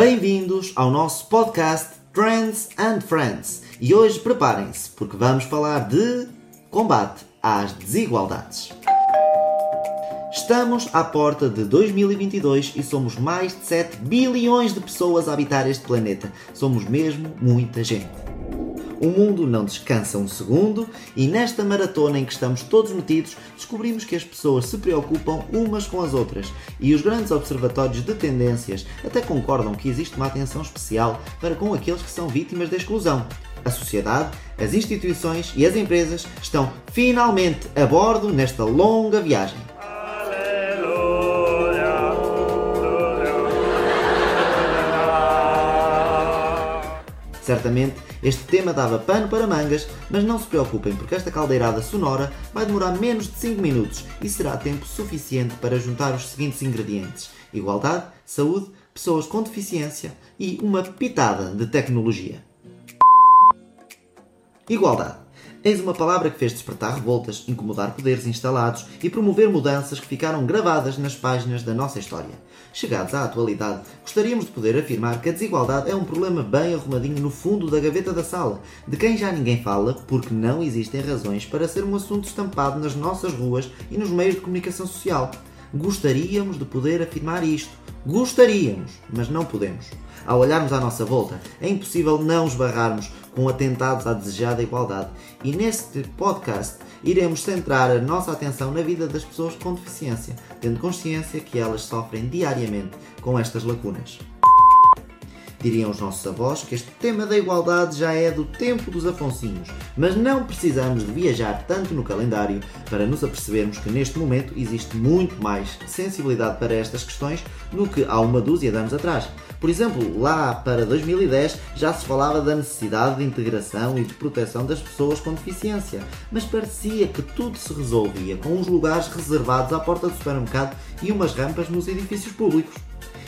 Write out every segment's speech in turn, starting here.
Bem-vindos ao nosso podcast Trends and Friends. E hoje preparem-se, porque vamos falar de combate às desigualdades. Estamos à porta de 2022 e somos mais de 7 bilhões de pessoas a habitar este planeta. Somos mesmo muita gente. O mundo não descansa um segundo e nesta maratona em que estamos todos metidos, descobrimos que as pessoas se preocupam umas com as outras e os grandes observatórios de tendências até concordam que existe uma atenção especial para com aqueles que são vítimas da exclusão. A sociedade, as instituições e as empresas estão finalmente a bordo nesta longa viagem. Certamente este tema dava pano para mangas, mas não se preocupem porque esta caldeirada sonora vai demorar menos de 5 minutos e será tempo suficiente para juntar os seguintes ingredientes: igualdade, saúde, pessoas com deficiência e uma pitada de tecnologia. Igualdade. Eis uma palavra que fez despertar revoltas, incomodar poderes instalados e promover mudanças que ficaram gravadas nas páginas da nossa história. Chegados à atualidade, gostaríamos de poder afirmar que a desigualdade é um problema bem arrumadinho no fundo da gaveta da sala, de quem já ninguém fala porque não existem razões para ser um assunto estampado nas nossas ruas e nos meios de comunicação social. Gostaríamos de poder afirmar isto. Gostaríamos, mas não podemos. Ao olharmos à nossa volta, é impossível não esbarrarmos com atentados à desejada igualdade. E neste podcast iremos centrar a nossa atenção na vida das pessoas com deficiência, tendo consciência que elas sofrem diariamente com estas lacunas. Diriam os nossos avós que este tema da igualdade já é do tempo dos Afonsinhos, mas não precisamos de viajar tanto no calendário para nos apercebermos que neste momento existe muito mais sensibilidade para estas questões do que há uma dúzia de anos atrás. Por exemplo, lá para 2010 já se falava da necessidade de integração e de proteção das pessoas com deficiência, mas parecia que tudo se resolvia com uns lugares reservados à porta do supermercado e umas rampas nos edifícios públicos.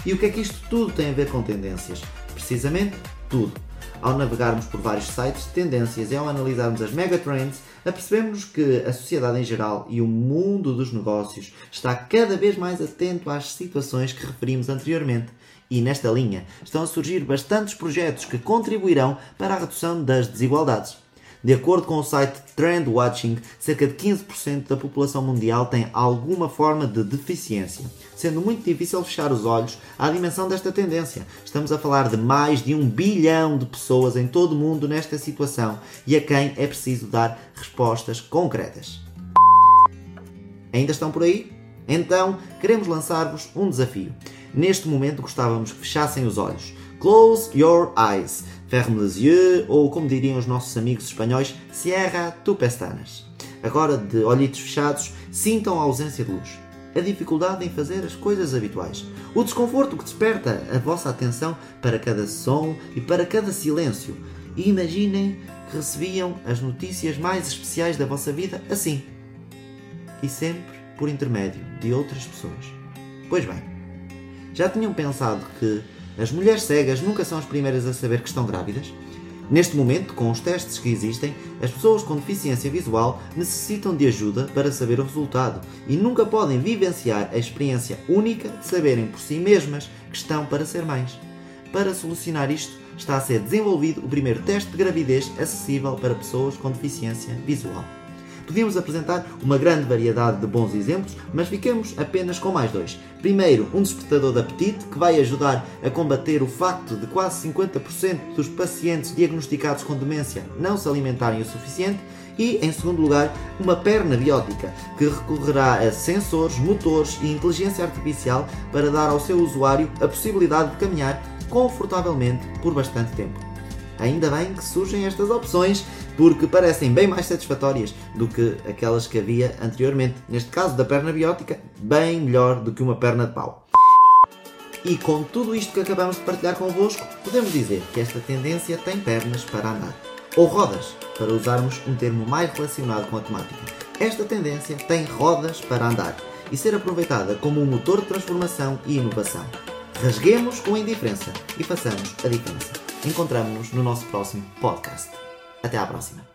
E o que é que isto tudo tem a ver com tendências? Precisamente tudo. Ao navegarmos por vários sites de tendências e ao analisarmos as megatrends, apercebemos que a sociedade em geral e o mundo dos negócios está cada vez mais atento às situações que referimos anteriormente. E nesta linha estão a surgir bastantes projetos que contribuirão para a redução das desigualdades. De acordo com o site Trend Watching, cerca de 15% da população mundial tem alguma forma de deficiência, sendo muito difícil fechar os olhos à dimensão desta tendência. Estamos a falar de mais de um bilhão de pessoas em todo o mundo nesta situação e a quem é preciso dar respostas concretas. Ainda estão por aí? Então, queremos lançar-vos um desafio. Neste momento gostávamos que fechassem os olhos. Close your eyes ferme les yeux, ou como diriam os nossos amigos espanhóis, cierra tu pestanas. Agora, de olhitos fechados, sintam a ausência de luz, a dificuldade em fazer as coisas habituais, o desconforto que desperta a vossa atenção para cada som e para cada silêncio. E imaginem que recebiam as notícias mais especiais da vossa vida assim. E sempre por intermédio de outras pessoas. Pois bem, já tinham pensado que as mulheres cegas nunca são as primeiras a saber que estão grávidas. Neste momento, com os testes que existem, as pessoas com deficiência visual necessitam de ajuda para saber o resultado e nunca podem vivenciar a experiência única de saberem por si mesmas que estão para ser mães. Para solucionar isto, está a ser desenvolvido o primeiro teste de gravidez acessível para pessoas com deficiência visual. Podíamos apresentar uma grande variedade de bons exemplos, mas ficamos apenas com mais dois. Primeiro, um despertador de apetite que vai ajudar a combater o facto de quase 50% dos pacientes diagnosticados com demência não se alimentarem o suficiente. E, em segundo lugar, uma perna biótica que recorrerá a sensores, motores e inteligência artificial para dar ao seu usuário a possibilidade de caminhar confortavelmente por bastante tempo. Ainda bem que surgem estas opções porque parecem bem mais satisfatórias do que aquelas que havia anteriormente. Neste caso da perna biótica, bem melhor do que uma perna de pau. E com tudo isto que acabamos de partilhar convosco, podemos dizer que esta tendência tem pernas para andar. Ou rodas, para usarmos um termo mais relacionado com a temática. Esta tendência tem rodas para andar e ser aproveitada como um motor de transformação e inovação. Rasguemos com a indiferença e façamos a diferença. Encontramos-nos no nosso próximo podcast. Até à próxima.